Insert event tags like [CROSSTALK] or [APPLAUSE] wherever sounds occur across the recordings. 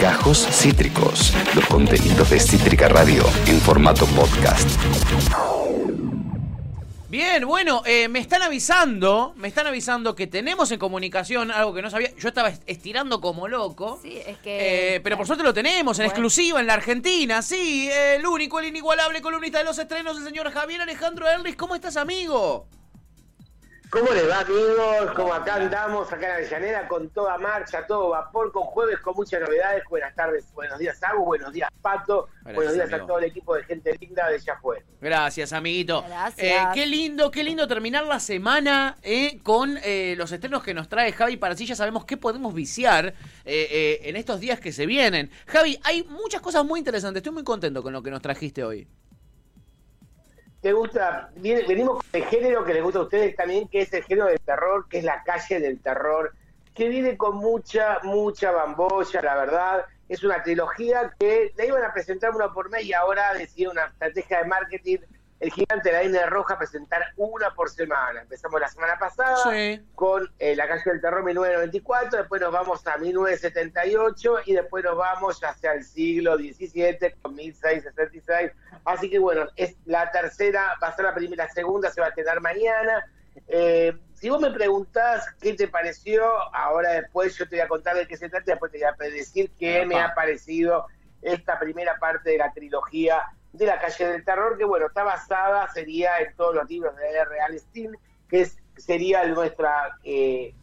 Gajos Cítricos, los contenidos de Cítrica Radio en formato podcast. Bien, bueno, eh, me están avisando, me están avisando que tenemos en comunicación algo que no sabía. Yo estaba estirando como loco. Sí, es que. Eh, pero por suerte lo tenemos en Bueno. exclusiva en la Argentina. Sí, el único, el inigualable columnista de los estrenos, el señor Javier Alejandro Erlis. ¿Cómo estás, amigo? ¿Cómo les va, amigos? Como acá andamos, acá en Avellaneda, con toda marcha, todo vapor, con jueves, con muchas novedades. Buenas tardes, buenos días, Agus, buenos días, Pato. Gracias, buenos días amigo. a todo el equipo de gente linda de Ya Fue. Gracias, amiguito. Gracias. Eh, qué lindo, qué lindo terminar la semana eh, con eh, los estrenos que nos trae Javi para así ya sabemos qué podemos viciar eh, eh, en estos días que se vienen. Javi, hay muchas cosas muy interesantes. Estoy muy contento con lo que nos trajiste hoy. ¿Te gusta? Venimos con el género que les gusta a ustedes también, que es el género del terror, que es la calle del terror, que viene con mucha, mucha bambolla, la verdad. Es una trilogía que la iban a presentar una por mes y ahora decidieron una estrategia de marketing. El gigante de la línea roja presentar una por semana. Empezamos la semana pasada Sí. con eh, La calle del terror 1994, después nos vamos a 1978 y después nos vamos ya hacia el siglo XVII con 1666. Así que bueno, es la tercera, va a ser la primera, la segunda se va a estrenar mañana. Eh, si vos me preguntás qué te pareció, ahora después yo te voy a contar de qué se trata y después te voy a decir qué me ha parecido esta primera parte de la trilogía de la calle del terror, que bueno, está basada, sería en todos los libros de R. Stein, que es, sería nuestra eh,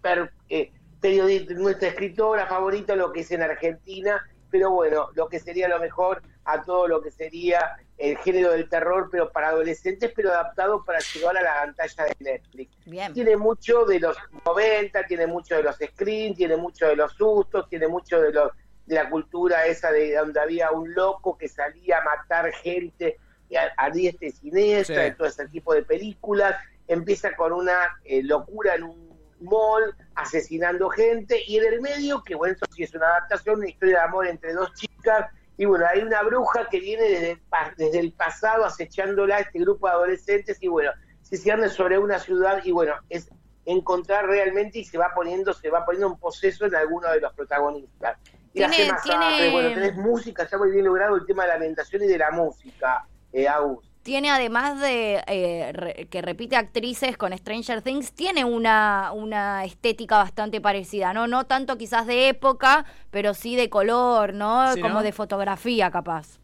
per- eh, periodista, nuestra escritora favorita, lo que es en Argentina, pero bueno, lo que sería lo mejor a todo lo que sería el género del terror, pero para adolescentes, pero adaptado para llevar a la pantalla de Netflix. Bien. Tiene mucho de los 90, tiene mucho de los screens, tiene mucho de los sustos, tiene mucho de los la cultura esa de donde había un loco que salía a matar gente y a, a diestra y siniestra, Sí. de todo ese tipo de películas. Empieza con una eh, locura en un mall, asesinando gente, y en el medio, que bueno, eso sí es una adaptación, una historia de amor entre dos chicas, y bueno, hay una bruja que viene desde el, pa- desde el pasado acechándola a este grupo de adolescentes, y bueno, se cierne sobre una ciudad, y bueno, es encontrar realmente y se va poniendo, se va poniendo un poseso en alguno de los protagonistas. Y Tiene- hace masacre, tiene- bueno, tenés música, está muy bien logrado el tema de la ambientación y de la música, eh, Agus. Tiene además de eh, re- que repite actrices con Stranger Things, tiene una, una estética bastante parecida, ¿no? No tanto quizás de época, pero sí de color, ¿no? Sí, Como ¿no? de fotografía, capaz.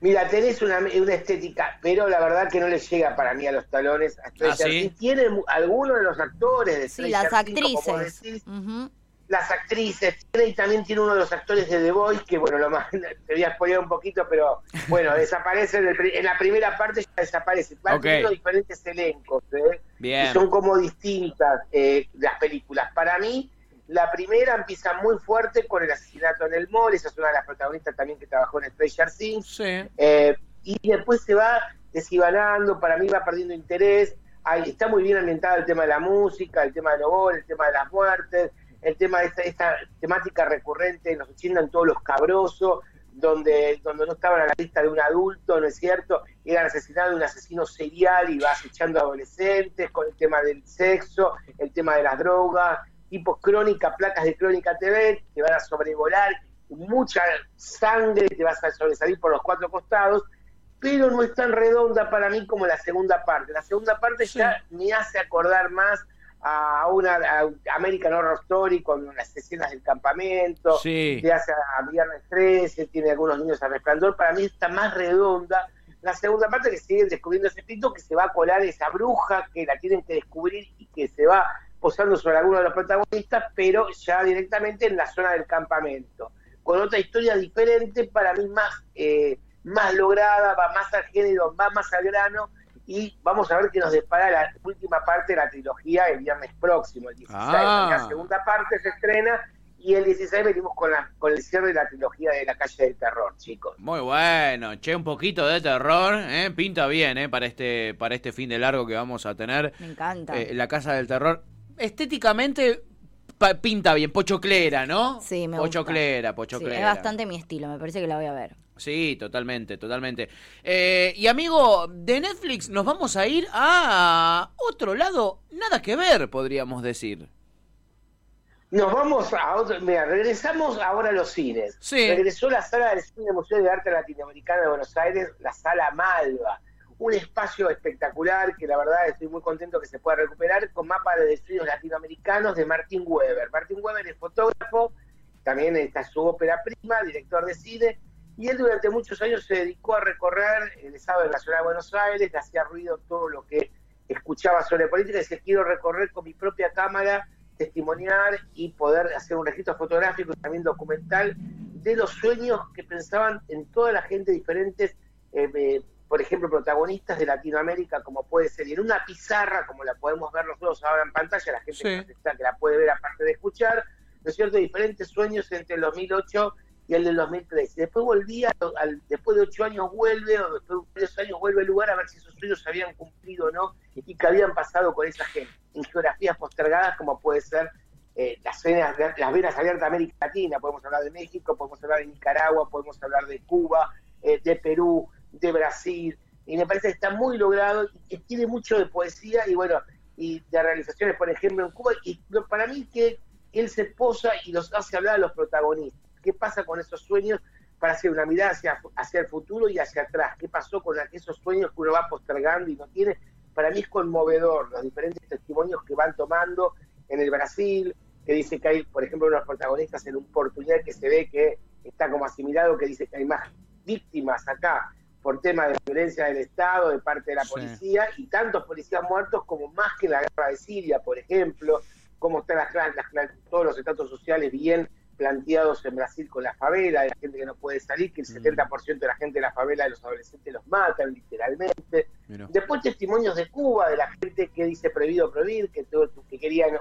Mira, tenés una, una estética, pero la verdad que no le llega para mí a los talones a Stranger ¿Ah, sí? Things. Tiene algunos de los actores de Sí, Stranger las Things, como vos actrices. Las actrices, y también tiene uno de los actores de The Voice, que bueno, lo más, [LAUGHS] te voy a spoiler un poquito, pero bueno, [LAUGHS] desaparece en, el en la primera parte, ya desaparece. Van Ok. teniendo diferentes elencos, ¿eh? Bien. y son como distintas eh, las películas. Para mí, la primera empieza muy fuerte con el asesinato en el mall, esa es una de las protagonistas también que trabajó en Stranger Things, Sí. eh, y después se va deshibanando, para mí va perdiendo interés. Ahí está muy bien ambientada el tema de la música, el tema del gol, el tema de las muertes, el tema de esta, esta temática recurrente en los 80 en todos los cabrosos, donde, donde no estaban a la lista de un adulto, ¿no es cierto? Eran asesinados de un asesino serial y va acechando adolescentes con el tema del sexo, el tema de las drogas, tipo crónica, placas de crónica TV, te van a sobrevolar, mucha sangre, te vas a sobresalir por los cuatro costados, pero no es tan redonda para mí como la segunda parte. La segunda parte ya me hace acordar más a una a American Horror Story con las escenas del campamento, Sí. te hace a Viernes 13, tiene algunos niños a resplandor, para mí está más redonda. La segunda parte que siguen descubriendo ese espíritu que se va a colar esa bruja que la tienen que descubrir y que se va posando sobre alguno de los protagonistas, pero ya directamente en la zona del campamento. Con otra historia diferente, para mí más, eh, más lograda, va más al género, va más al grano, y vamos a ver qué nos depara la última parte de la trilogía el viernes próximo, el 16. Ah. La segunda parte se estrena y el 16 venimos con, la, con el cierre de la trilogía de la calle del terror, chicos. Muy bueno, che, un poquito de terror, ¿eh? pinta bien, ¿eh? Para este, para este fin de largo que vamos a tener. Me encanta. Eh, la Casa del Terror. Estéticamente pinta bien, pochoclera, ¿no? Sí, me gusta. Pochoclera, Sí, pochoclera. es bastante mi estilo, me parece que la voy a ver. Sí, totalmente, totalmente. Eh, y amigo, de Netflix nos vamos a ir a otro lado, nada que ver, podríamos decir. Nos vamos a otro. Mira, regresamos ahora a los cines. Sí. Regresó la sala del Cine Museo de Arte Latinoamericano de Buenos Aires, la sala Malva. Un espacio espectacular que la verdad estoy muy contento que se pueda recuperar con mapa de estudios latinoamericanos de Martín Weber. Martín Weber es fotógrafo, también está su ópera prima, director de cine, y él durante muchos años se dedicó a recorrer el Estado Nacional de Buenos Aires, le hacía ruido todo lo que escuchaba sobre política, y decía, quiero recorrer con mi propia cámara testimoniar y poder hacer un registro fotográfico y también documental de los sueños que pensaban en toda la gente diferentes, eh, eh, por ejemplo, protagonistas de Latinoamérica, como puede ser, y en una pizarra, como la podemos ver nosotros ahora en pantalla, la gente Sí. que, está, que la puede ver aparte de escuchar, ¿no es cierto?, diferentes sueños entre el 2008 y el del 2013. Después volvía, después de ocho años vuelve, o después de varios años vuelve al lugar a ver si esos sueños se habían cumplido o no, y qué habían pasado con esa gente, en geografías postergadas como puede ser eh, las, venas, las venas abiertas de América Latina, podemos hablar de México, podemos hablar de Nicaragua, podemos hablar de Cuba, eh, de Perú, de Brasil, y me parece que está muy logrado y que tiene mucho de poesía y bueno, y de realizaciones, por ejemplo, en Cuba, y para mí que él se posa y los hace hablar a los protagonistas. ¿Qué pasa con esos sueños para hacer una mirada hacia, hacia el futuro y hacia atrás? ¿Qué pasó con esos sueños que uno va postergando y no tiene? Para mí es conmovedor los diferentes testimonios que van tomando en el Brasil, que dice que hay, por ejemplo, unos protagonistas en un Portugal que se ve que está como asimilado, que dice que hay más víctimas acá por tema de violencia del Estado, de parte de la Sí. policía, y tantos policías muertos como más que en la guerra de Siria, por ejemplo, cómo están las, las todos los estatus sociales bien planteados en Brasil con la favela, de la gente que no puede salir, que el Mm. 70% de la gente de la favela, de los adolescentes, los matan literalmente. Después testimonios de Cuba, de la gente que dice prohibido prohibir, que, que querían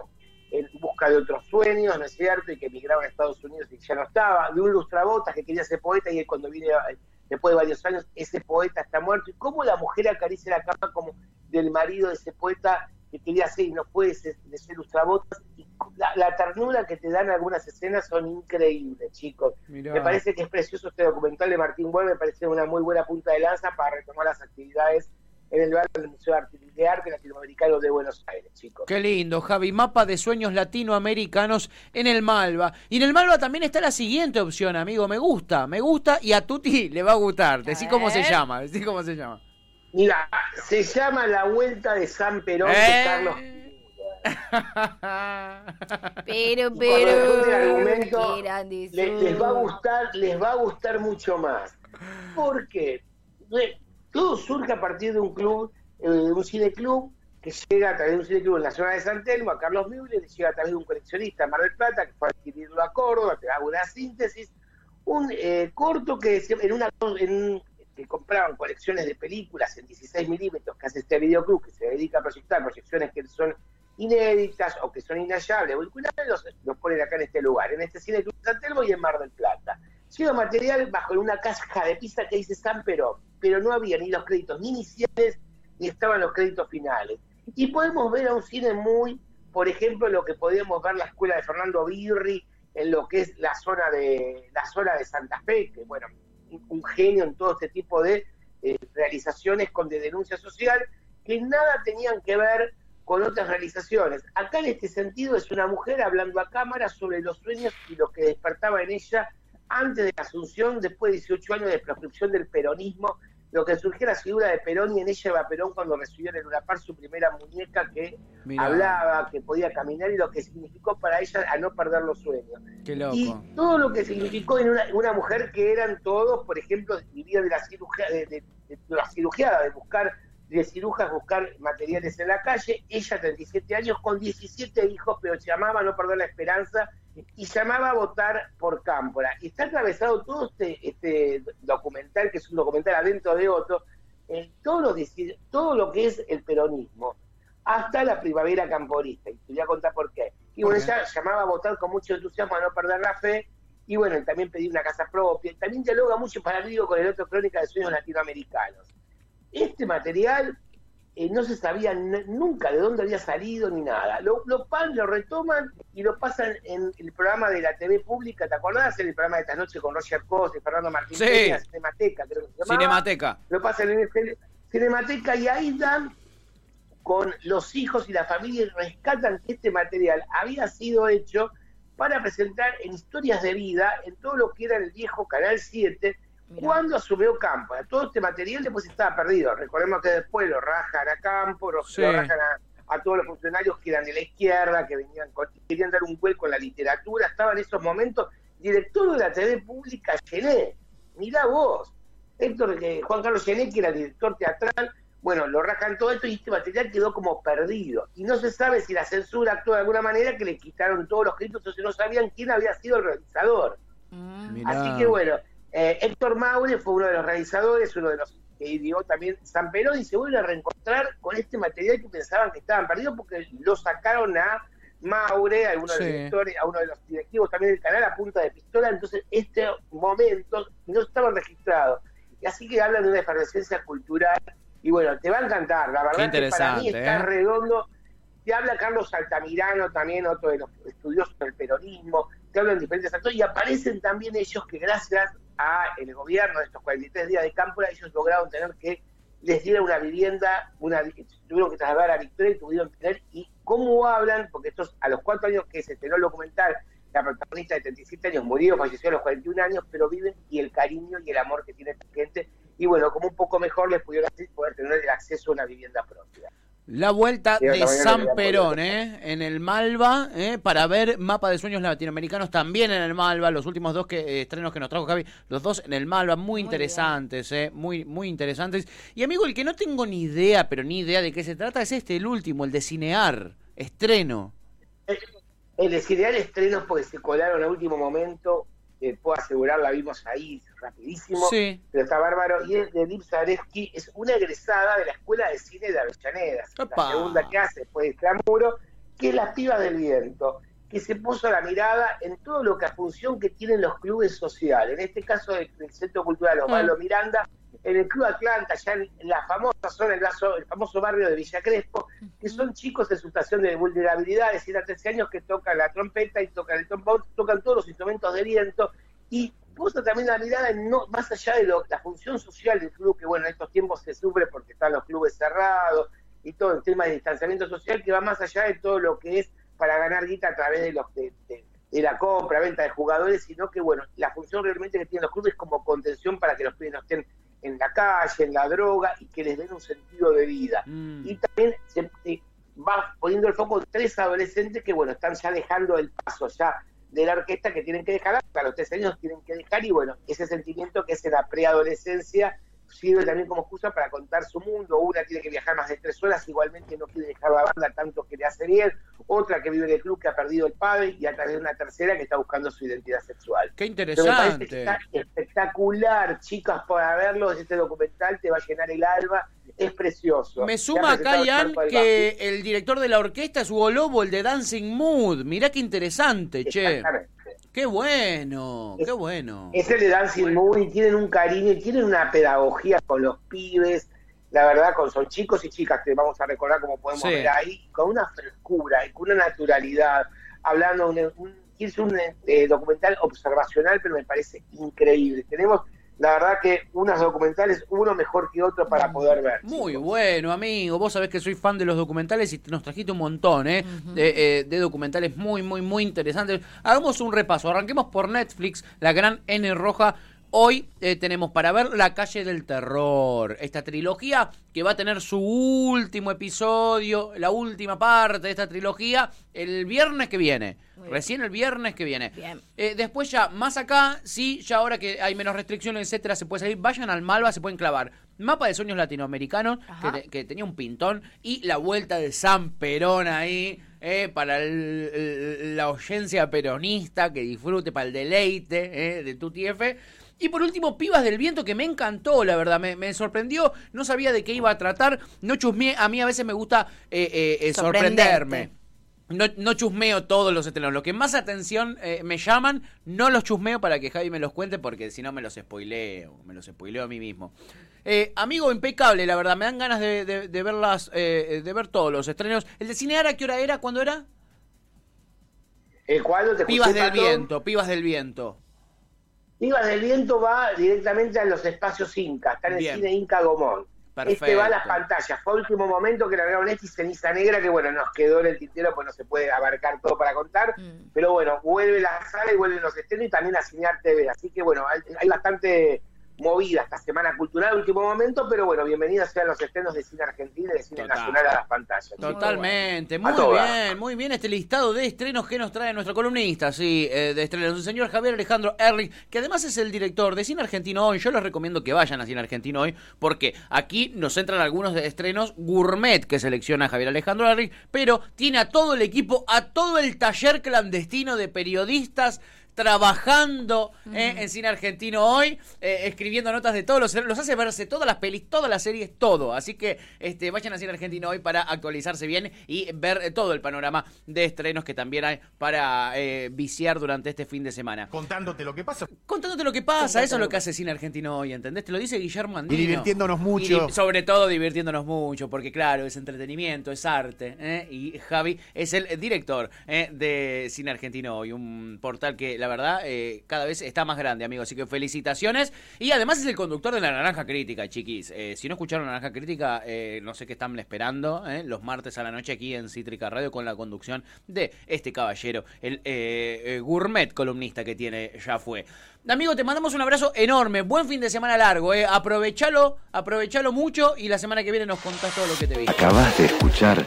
en busca de otros sueños, ¿no es cierto? Y que emigraban a Estados Unidos y ya no estaba. De un lustrabotas que quería ser poeta y él cuando viene, eh, después de varios años, ese poeta está muerto. Y cómo la mujer acaricia la cama como del marido de ese poeta que quería ser y no puede ser, de ser lustrabotas. La, la ternura que te dan algunas escenas son increíbles, chicos. Mirá. Me parece que es precioso este documental de Martín Bull, me parece una muy buena punta de lanza para retomar las actividades en el bar del Museo de Arte, de Arte Latinoamericano de Buenos Aires, chicos. Qué lindo, Javi. Mapa de sueños latinoamericanos en el Malva. Y en el Malva también está la siguiente opción, amigo. Me gusta, me gusta y a Tuti le va a gustar. Decí cómo se llama, decí cómo se llama. Mira, se llama La Vuelta de San Perón Eh. de Carlos. Pero, pero. escuchen el argumento, qué grande le- sos. les va a gustar, les va a gustar mucho más. Porque todo surge a partir de un club, eh, un cineclub, que llega a través de un cineclub en la zona de San Telmo, a Carlos Müller, y llega a través de un coleccionista en Mar del Plata, que fue a adquirirlo a Córdoba, te hago una síntesis, un eh, corto que en una en que compraban colecciones de películas en 16 milímetros, que hace este videoclub, que se dedica a proyectar proyecciones que son inéditas o que son inhallables, los, los ponen acá en este lugar, en este cine Club San Telmo y en Mar del Plata. Llega material bajo una caja de pizza que dice San Perón, pero no había ni los créditos ni iniciales ni estaban los créditos finales. Y podemos ver a un cine muy, por ejemplo, lo que podíamos ver la escuela de Fernando Birri en lo que es la zona de la zona de Santa Fe, que bueno, un, un genio en todo este tipo de eh, realizaciones con de denuncia social que nada tenían que ver con otras realizaciones. Acá en este sentido es una mujer hablando a cámara sobre los sueños y lo que despertaba en ella antes de la asunción, después de 18 años de proscripción del peronismo, lo que surgió la figura de Perón y en ella va Perón cuando recibió en el Unapar su primera muñeca que Mirá. hablaba, que podía caminar y lo que significó para ella a no perder los sueños. Qué loco. Y todo lo que significó en una, una mujer que eran todos, por ejemplo, vivía de la cirugía, de, de- de la cirugiada, de buscar, de cirujas buscar materiales en la calle, ella 37 años con 17 hijos, pero llamaba a no perder la esperanza y llamaba a votar por Cámpora. Y está atravesado todo este, este documental, que es un documental adentro de otro, en todo lo, todo lo que es el peronismo, hasta la primavera camporista. Y te voy a contar por qué. Y bueno, ella llamaba a votar con mucho entusiasmo a no perder la fe. Y bueno, también pedí una casa propia. También dialoga mucho para mí con el otro Crónica de Sueños Latinoamericanos. Este material eh, no se sabía nunca de dónde había salido ni nada. Lo, lo, pan, lo retoman y lo pasan en el programa de la TV pública, ¿te acordás? En el programa de esta noche con Roger Cos y Fernando Martín Sí. Peña, Cinemateca, creo que se llamaba Cinemateca. lo pasan en el Cinemateca y ahí dan con los hijos y la familia y rescatan que este material había sido hecho para presentar en Historias de Vida, en todo lo que era el viejo Canal 7, cuando asumió Campo. Todo este material después estaba perdido. Recordemos que después lo rajan a Campo, lo, rajan a, todos los funcionarios que eran de la izquierda, que venían querían dar un vuelco en la literatura. Estaba en esos momentos director de la TV pública, Gené. Mirá vos. Héctor, eh, Juan Carlos Gené, que era director teatral, bueno, lo rajan todo esto y este material quedó como perdido. Y no se sabe si la censura actuó de alguna manera que le quitaron todos los créditos o si no sabían quién había sido el realizador. Mm. Así que bueno, eh, Héctor Maure fue uno de los realizadores, uno de los que ideó también San Perón y se vuelve a reencontrar con este material que pensaban que estaban perdidos porque lo sacaron a Maure, a uno, de los a uno de los directivos también del canal a punta de pistola, entonces este momento no estaban registrados. Y así que hablan de una efervescencia cultural y bueno, te va a encantar, la verdad que para mí está ¿eh? redondo. Te habla Carlos Altamirano, también otro de los estudiosos del peronismo, te hablan diferentes actores y aparecen también ellos que gracias a el gobierno de estos 43 días de campo, ellos lograron tener que les diera una vivienda, una, tuvieron que trasladar a Victoria y tuvieron que tener, y cómo hablan, porque estos a los cuatro años que se estrenó el documental, la protagonista de 37 años murió, falleció a los 41 años, pero viven y el cariño y el amor que tiene esta gente y bueno, como un poco mejor les pudieron poder tener el acceso a una vivienda propia. La vuelta de San Perón, ¿eh? En el Malva, ¿eh? Para ver Mapa de Sueños Latinoamericanos también en el Malva. Los últimos dos que, eh, estrenos que nos trajo Javi, los dos en el Malva, muy, interesantes, ¿eh? Muy, muy interesantes. Y amigo, el que no tengo ni idea, pero ni idea de qué se trata, es este, el último, el de Cinear, estreno. El, de Cinear estreno porque se colaron a último momento puedo asegurar, la vimos ahí rapidísimo, pero está bárbaro, y es de Lip Zareski, es una egresada de la Escuela de Cine de Avellaneda, la segunda que hace después de Clamuro, que es La Piba del Viento, que se puso la mirada en todo lo que a función que tienen los clubes sociales, en este caso del, Centro Cultural Osvaldo mm. Miranda, en el Club Atlanta, ya en la famosa zona, el, el famoso barrio de Villa Crespo, que son chicos en situación de vulnerabilidad, es decir, a 13 años que tocan la trompeta y tocan el trombón, tocan todos los instrumentos de viento, y puso también la mirada en no, más allá de la función social del club, que bueno, en estos tiempos se sufre porque están los clubes cerrados y todo el tema de distanciamiento social, que va más allá de todo lo que es para ganar guita a través de los de, de la compra, venta de jugadores, sino que bueno, la función realmente que tienen los clubes es como contención para que los pibes no estén en la calle, en la droga y que les den un sentido de vida. Mm. Y también se, va poniendo el foco en tres adolescentes que, bueno, están ya dejando el paso ya de la orquesta que tienen que dejar, a los tres años tienen que dejar y bueno, ese sentimiento que es en la preadolescencia sirve también como excusa para contar su mundo. Una tiene que viajar más de tres horas, igualmente no quiere dejar la banda tanto que le hace bien. Otra que vive en el club que ha perdido el padre y a través de una tercera que está buscando su identidad sexual. Qué interesante. está espectacular, chicas, para verlo. Este documental te va a llenar el alma. Es precioso. Me suma acá, Ian, que el director de la orquesta es Hugo Lobo, el de Dancing Mood. Mirá qué interesante, che. Qué bueno, qué bueno. Es el de Dancing Moon y tienen un cariño y tienen una pedagogía con los pibes, la verdad, con son chicos y chicas que vamos a recordar como podemos ver ahí, con una frescura y con una naturalidad, hablando un, un es un eh, documental observacional, pero me parece increíble. Tenemos la verdad que unos documentales, uno mejor que otro para poder ver. Muy bueno, amigo. Vos sabés que soy fan de los documentales y nos trajiste un montón ¿eh? de, eh, de, documentales muy, muy, muy interesantes. Hagamos un repaso. Arranquemos por Netflix, la gran N roja. Hoy eh, tenemos para ver La calle del terror, esta trilogía que va a tener su último episodio, la última parte de esta trilogía, el viernes que viene. Recién el viernes que viene. Eh, después ya, más acá, sí, ya ahora que hay menos restricciones, etcétera, se puede salir. Vayan al Malva, se pueden clavar. Mapa de sueños latinoamericanos, que, tenía un pintón, y la vuelta de San Perón ahí, eh, para la audiencia peronista, que disfrute, para el deleite de tu TF. Y por último, Pibas del Viento, que me encantó, la verdad, me, sorprendió, no sabía de qué iba a tratar, no chusmeé, a mí a veces me gusta eh, eh, eh sorprenderme. No, no, chusmeo todos los estrenos. Lo que más atención eh, me llaman, no los chusmeo para que Javi me los cuente, porque si no me los spoileo, me los spoileo a mí mismo. amigo, impecable, la verdad, me dan ganas de, de, verlas, de ver todos los estrenos. ¿El de Cineara qué hora era? ¿Cuándo era? ¿El te Pibas del Viento, Pibas del Viento. Vivas del Viento va directamente a los espacios Inca, está en el cine Inca Gomón. Este va a las pantallas. Fue último momento que largaron este y ceniza negra, que bueno, nos quedó en el tintero, pues no se puede abarcar todo para contar. Mm. Pero bueno, vuelve la sala y vuelven los estrenos y también a Cinear TV. Así que bueno, hay bastante movida esta semana cultural, último momento, pero bueno, bienvenidos sean los estrenos de cine argentino y de cine nacional a las pantallas. Totalmente, muy, bien, muy bien este listado de estrenos que nos trae nuestro columnista, sí, eh, de estrenos, el señor Javier Alejandro Erlich, que además es el director de Cine Argentino Hoy. Yo les recomiendo que vayan a Cine Argentino Hoy, porque aquí nos entran algunos de estrenos gourmet que selecciona Javier Alejandro Erlich, pero tiene a todo el equipo, a todo el taller clandestino de periodistas, trabajando eh, en cine argentino hoy, eh, escribiendo notas de todos los los hace verse todas las pelis, todas las series, todo. Así que este, vayan a cine argentino hoy para actualizarse bien y ver eh, todo el panorama de estrenos que también hay para viciar durante este fin de semana. Contándote lo que pasa. Contándote lo que pasa, eso es lo que hace cine argentino hoy, ¿entendés? Te lo dice Guillermo Andino. Y divirtiéndonos mucho. Y, sobre todo divirtiéndonos mucho, porque claro, es entretenimiento, es arte. Y Javi es el director de Cine Argentino hoy, un portal que la verdad, eh, cada vez está más grande, amigo. Así que felicitaciones. Y además es el conductor de la Naranja Crítica, chiquis. Eh, si no escucharon la Naranja Crítica, eh, no sé qué están esperando. Los martes a la noche aquí en Cítrica Radio con la conducción de este caballero, el gourmet columnista que tiene, ya fue. Amigo, te mandamos un abrazo enorme. Buen fin de semana largo. Aprovechalo, aprovechalo mucho y la semana que viene nos contás todo lo que te vi. Acabas de escuchar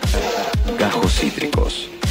Gajos Cítricos.